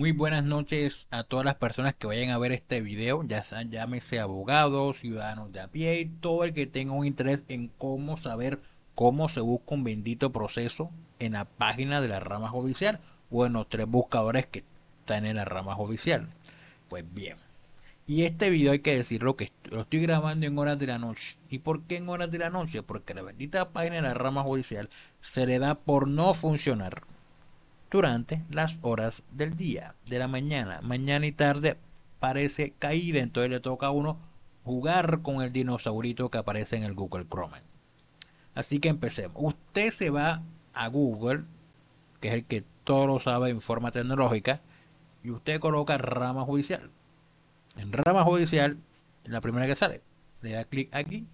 Muy buenas noches a todas las personas que vayan a ver este video, ya sean llámese abogados, ciudadanos de a pie, y todo el que tenga un interés en cómo saber cómo se busca un bendito proceso en la página de la rama judicial o en los tres buscadores que están en la rama judicial. Pues bien, y este video hay que decirlo que lo estoy grabando en horas de la noche. ¿Y por qué en horas de la noche? Porque la bendita página de la rama judicial se le da por no funcionar durante las horas del día, de la mañana. Mañana y tarde parece caída, entonces le toca a uno jugar con el dinosaurito que aparece en el Google Chrome. Así que empecemos. Usted se va a Google, que es el que todo lo sabe en forma tecnológica, y usted coloca rama judicial. En rama judicial, la primera que sale, le da clic aquí.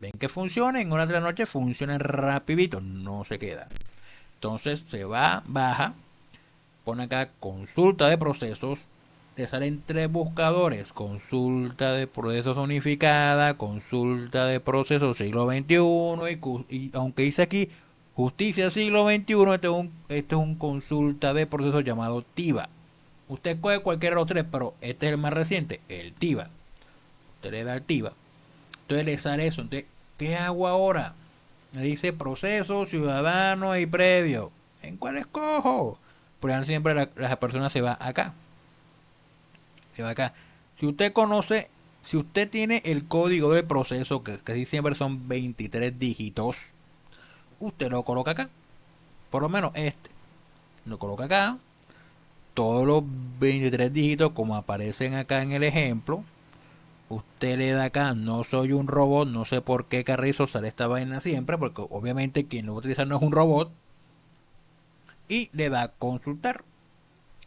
Ven que funciona, en horas de la noche funciona rapidito, no se queda. Entonces se va, baja, pone acá consulta de procesos, le salen tres buscadores, consulta de procesos unificada, consulta de procesos siglo XXI y, aunque dice aquí justicia siglo XXI, este es, un, este es un consulta de procesos llamado TIVA. Usted coge cualquiera de los tres, pero este es el más reciente, el TIVA. Usted le da el TIVA. Entonces le sale eso. Entonces, ¿qué hago ahora? Dice proceso, ciudadano y previo. ¿En cuál escojo? Por siempre la, la, persona se va acá. Se va acá. Si usted conoce, si usted tiene el código del proceso, que casi siempre son 23 dígitos, usted lo coloca acá. Por lo menos este. Lo coloca acá. Todos los 23 dígitos como aparecen acá en el ejemplo usted le da acá, no soy un robot, no sé por qué Carrizo sale esta vaina siempre, porque obviamente quien lo va a utilizar no es un robot, y le da a consultar.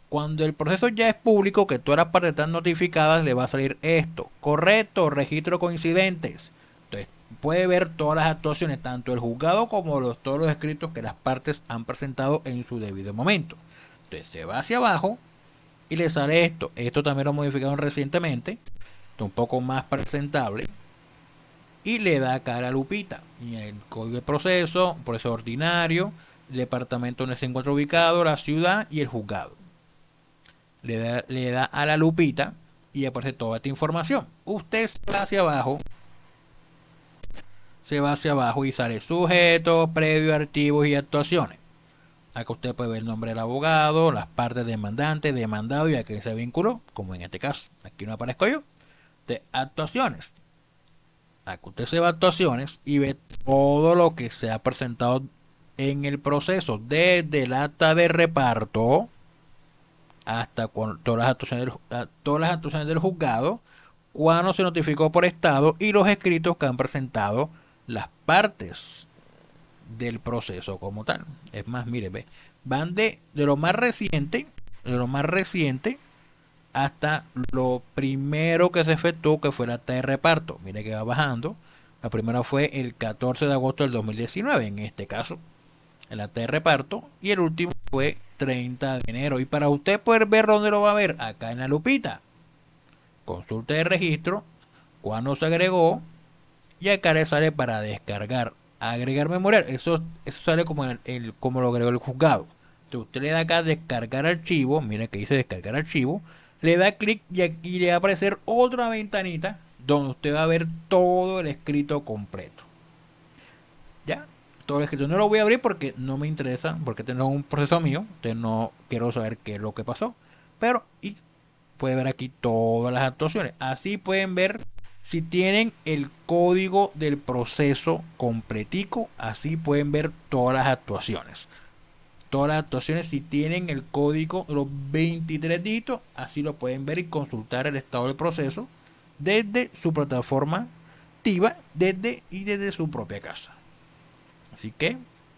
Cuando el proceso ya es público, que todas las partes están notificadas, le va a salir esto. Correcto, registro coincidentes. Entonces, puede ver todas las actuaciones, tanto el juzgado como los, todos los escritos que las partes han presentado en su debido momento. Entonces, se va hacia abajo y le sale esto. Esto también lo modificaron recientemente un poco más presentable y le da acá a lupita el código de proceso, proceso ordinario, el departamento donde se encuentra ubicado, la ciudad y el juzgado. Le da, le da a la lupita y aparece toda esta información. Usted se va hacia abajo, se va hacia abajo y sale sujetos, previo, archivos y actuaciones. Acá usted puede ver el nombre del abogado, las partes demandante, demandado y a quién se vinculó, como en este caso. Aquí no aparezco yo actuaciones. Aquí usted se va a actuaciones y ve todo lo que se ha presentado en el proceso, desde el acta de reparto hasta todas, las actuaciones del, todas las actuaciones del juzgado, cuando se notificó por estado y los escritos que han presentado las partes del proceso como tal. Es más, mire, ve, van de, de lo más reciente, de lo más reciente hasta lo primero que se efectuó, que fue la T de reparto. Mire que va bajando. La primera fue el 14 de agosto del 2019, en este caso, el T de reparto. Y el último fue 30 de enero. Y para usted poder ver dónde lo va a ver, acá en la lupita. Consulte de registro, cuando se agregó. Y acá le sale para descargar. Agregar memorial. Eso, eso sale como, el, como lo agregó el juzgado. Entonces usted le da acá descargar archivo. Mire que dice descargar archivo le da clic y aquí le va a aparecer otra ventanita donde usted va a ver todo el escrito completo. ¿Ya? Todo el escrito. No lo voy a abrir porque no me interesa, porque es un proceso mío. Entonces no quiero saber qué es lo que pasó. Pero y puede ver aquí todas las actuaciones. Así pueden ver si tienen el código del proceso completico. Así pueden ver todas las actuaciones todas las actuaciones si tienen el código los 23 dígitos así lo pueden ver y consultar el estado del proceso desde su plataforma TIVA desde y desde su propia casa. Así que